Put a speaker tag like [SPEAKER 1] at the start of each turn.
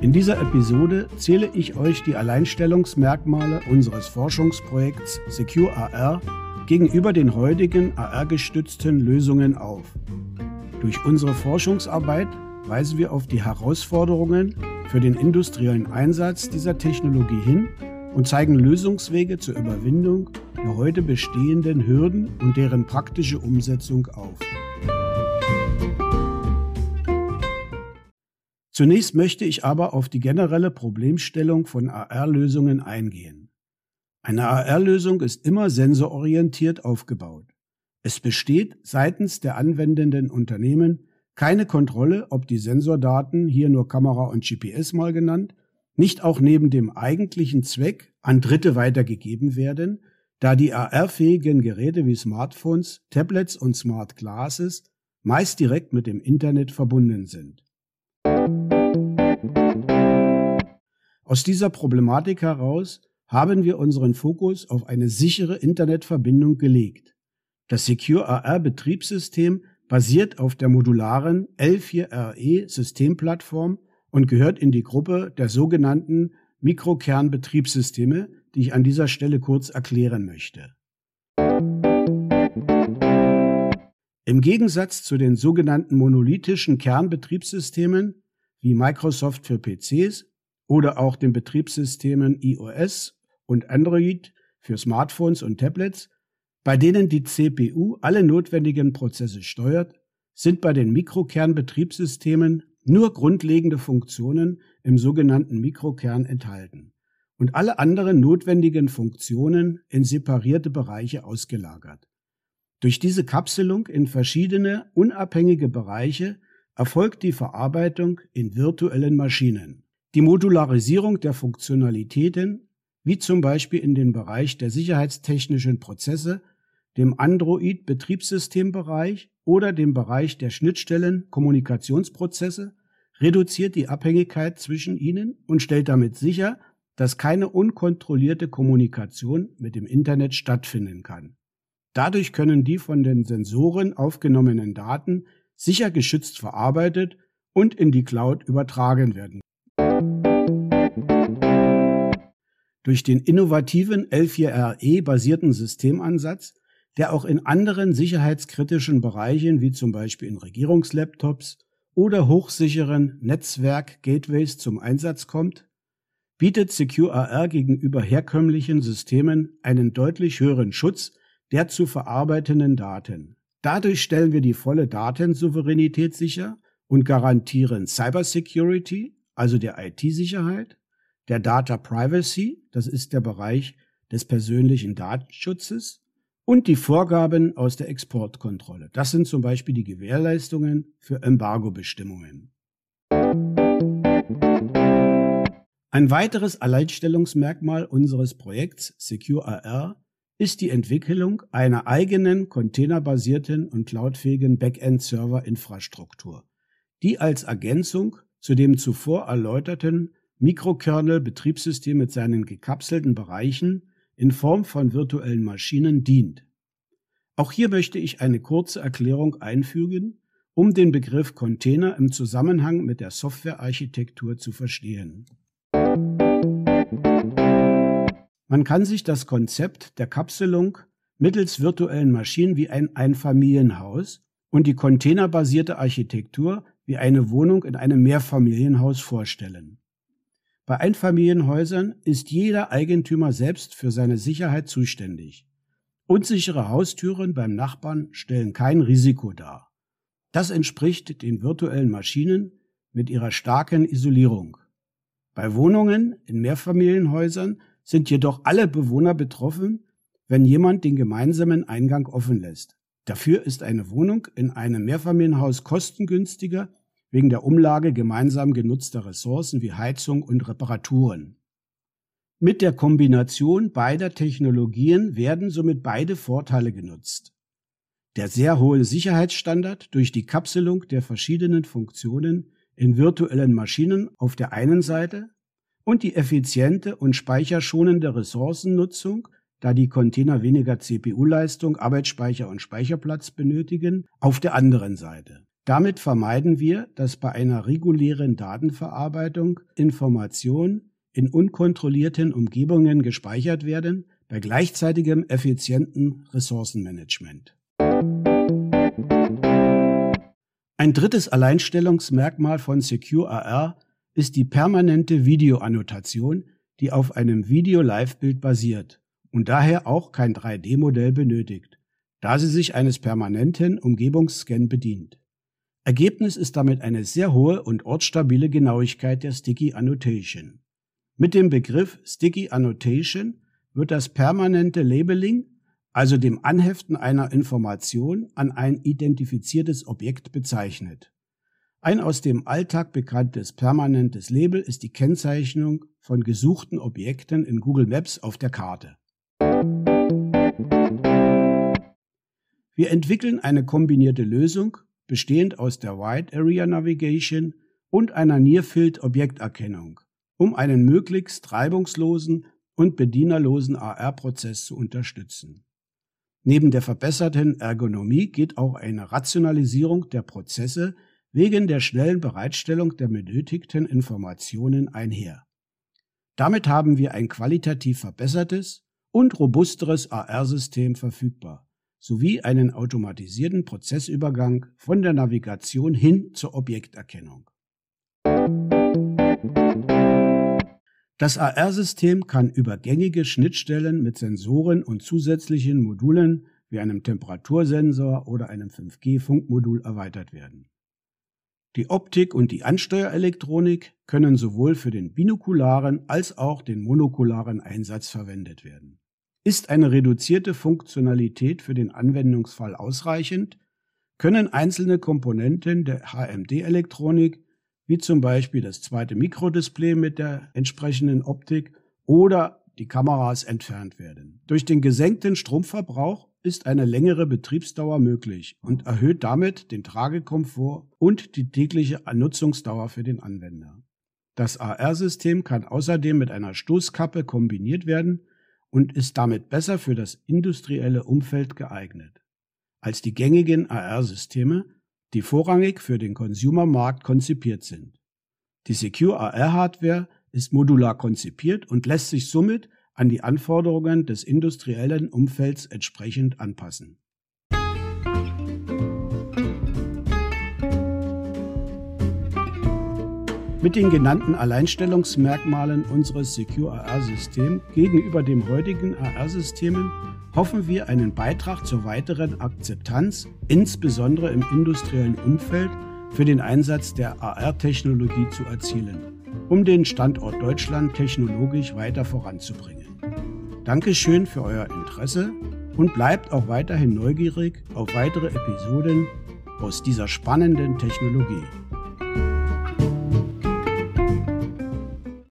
[SPEAKER 1] In dieser Episode zähle ich euch die Alleinstellungsmerkmale unseres Forschungsprojekts Secure AR gegenüber den heutigen AR-gestützten Lösungen auf. Durch unsere Forschungsarbeit weisen wir auf die Herausforderungen für den industriellen Einsatz dieser Technologie hin und zeigen Lösungswege zur Überwindung der heute bestehenden Hürden und deren praktische Umsetzung auf. Zunächst möchte ich aber auf die generelle Problemstellung von AR-Lösungen eingehen. Eine AR-Lösung ist immer sensororientiert aufgebaut. Es besteht seitens der anwendenden Unternehmen keine Kontrolle, ob die Sensordaten, hier nur Kamera und GPS mal genannt, nicht auch neben dem eigentlichen Zweck an Dritte weitergegeben werden, da die AR-fähigen Geräte wie Smartphones, Tablets und Smart Glasses meist direkt mit dem Internet verbunden sind. Aus dieser Problematik heraus haben wir unseren Fokus auf eine sichere Internetverbindung gelegt. Das Secure AR Betriebssystem basiert auf der modularen L4RE Systemplattform und gehört in die Gruppe der sogenannten Mikrokernbetriebssysteme, die ich an dieser Stelle kurz erklären möchte. Im Gegensatz zu den sogenannten monolithischen Kernbetriebssystemen wie Microsoft für PCs oder auch den Betriebssystemen iOS und Android für Smartphones und Tablets, bei denen die CPU alle notwendigen Prozesse steuert, sind bei den Mikrokernbetriebssystemen nur grundlegende Funktionen im sogenannten Mikrokern enthalten und alle anderen notwendigen Funktionen in separierte Bereiche ausgelagert. Durch diese Kapselung in verschiedene unabhängige Bereiche erfolgt die Verarbeitung in virtuellen Maschinen. Die Modularisierung der Funktionalitäten, wie zum Beispiel in den Bereich der sicherheitstechnischen Prozesse, dem Android-Betriebssystembereich oder dem Bereich der Schnittstellen-Kommunikationsprozesse, reduziert die Abhängigkeit zwischen ihnen und stellt damit sicher, dass keine unkontrollierte Kommunikation mit dem Internet stattfinden kann. Dadurch können die von den Sensoren aufgenommenen Daten sicher geschützt verarbeitet und in die Cloud übertragen werden durch den innovativen L4RE basierten Systemansatz, der auch in anderen sicherheitskritischen Bereichen wie zum Beispiel in Regierungslaptops oder hochsicheren Netzwerk-Gateways zum Einsatz kommt, bietet Secure AR gegenüber herkömmlichen Systemen einen deutlich höheren Schutz der zu verarbeitenden Daten. Dadurch stellen wir die volle Datensouveränität sicher und garantieren Cybersecurity, also der IT-Sicherheit, der Data Privacy, das ist der Bereich des persönlichen Datenschutzes, und die Vorgaben aus der Exportkontrolle. Das sind zum Beispiel die Gewährleistungen für Embargo-Bestimmungen. Ein weiteres Alleinstellungsmerkmal unseres Projekts Secure AR ist die Entwicklung einer eigenen containerbasierten und cloudfähigen Backend-Server-Infrastruktur, die als Ergänzung zu dem zuvor erläuterten Mikrokernel-Betriebssystem mit seinen gekapselten Bereichen in Form von virtuellen Maschinen dient. Auch hier möchte ich eine kurze Erklärung einfügen, um den Begriff Container im Zusammenhang mit der Softwarearchitektur zu verstehen. Man kann sich das Konzept der Kapselung mittels virtuellen Maschinen wie ein Einfamilienhaus und die containerbasierte Architektur wie eine Wohnung in einem Mehrfamilienhaus vorstellen. Bei Einfamilienhäusern ist jeder Eigentümer selbst für seine Sicherheit zuständig. Unsichere Haustüren beim Nachbarn stellen kein Risiko dar. Das entspricht den virtuellen Maschinen mit ihrer starken Isolierung. Bei Wohnungen in Mehrfamilienhäusern sind jedoch alle Bewohner betroffen, wenn jemand den gemeinsamen Eingang offen lässt. Dafür ist eine Wohnung in einem Mehrfamilienhaus kostengünstiger wegen der Umlage gemeinsam genutzter Ressourcen wie Heizung und Reparaturen. Mit der Kombination beider Technologien werden somit beide Vorteile genutzt. Der sehr hohe Sicherheitsstandard durch die Kapselung der verschiedenen Funktionen in virtuellen Maschinen auf der einen Seite und die effiziente und speicherschonende Ressourcennutzung, da die Container weniger CPU-Leistung, Arbeitsspeicher und Speicherplatz benötigen, auf der anderen Seite. Damit vermeiden wir, dass bei einer regulären Datenverarbeitung Informationen in unkontrollierten Umgebungen gespeichert werden, bei gleichzeitigem effizienten Ressourcenmanagement. Ein drittes Alleinstellungsmerkmal von Secure AR ist die permanente Videoannotation, die auf einem Video-Live-Bild basiert und daher auch kein 3D-Modell benötigt, da sie sich eines permanenten Umgebungsscan bedient. Ergebnis ist damit eine sehr hohe und ortsstabile Genauigkeit der Sticky Annotation. Mit dem Begriff Sticky Annotation wird das permanente Labeling, also dem Anheften einer Information an ein identifiziertes Objekt bezeichnet. Ein aus dem Alltag bekanntes permanentes Label ist die Kennzeichnung von gesuchten Objekten in Google Maps auf der Karte. Wir entwickeln eine kombinierte Lösung, bestehend aus der Wide Area Navigation und einer Near-Field Objekterkennung, um einen möglichst reibungslosen und bedienerlosen AR-Prozess zu unterstützen. Neben der verbesserten Ergonomie geht auch eine Rationalisierung der Prozesse wegen der schnellen Bereitstellung der benötigten Informationen einher. Damit haben wir ein qualitativ verbessertes und robusteres AR-System verfügbar, sowie einen automatisierten Prozessübergang von der Navigation hin zur Objekterkennung. Das AR-System kann über gängige Schnittstellen mit Sensoren und zusätzlichen Modulen wie einem Temperatursensor oder einem 5G-Funkmodul erweitert werden. Die Optik und die Ansteuerelektronik können sowohl für den binokularen als auch den monokularen Einsatz verwendet werden. Ist eine reduzierte Funktionalität für den Anwendungsfall ausreichend, können einzelne Komponenten der HMD-Elektronik, wie zum Beispiel das zweite Mikrodisplay mit der entsprechenden Optik oder die Kameras entfernt werden. Durch den gesenkten Stromverbrauch ist eine längere Betriebsdauer möglich und erhöht damit den Tragekomfort und die tägliche Nutzungsdauer für den Anwender. Das AR-System kann außerdem mit einer Stoßkappe kombiniert werden und ist damit besser für das industrielle Umfeld geeignet als die gängigen AR-Systeme, die vorrangig für den Consumer-Markt konzipiert sind. Die Secure AR-Hardware ist modular konzipiert und lässt sich somit an die Anforderungen des industriellen Umfelds entsprechend anpassen. Mit den genannten Alleinstellungsmerkmalen unseres Secure AR-Systems gegenüber dem heutigen AR-Systemen hoffen wir einen Beitrag zur weiteren Akzeptanz, insbesondere im industriellen Umfeld, für den Einsatz der AR-Technologie zu erzielen, um den Standort Deutschland technologisch weiter voranzubringen. Dankeschön für euer Interesse und bleibt auch weiterhin neugierig auf weitere Episoden aus dieser spannenden Technologie.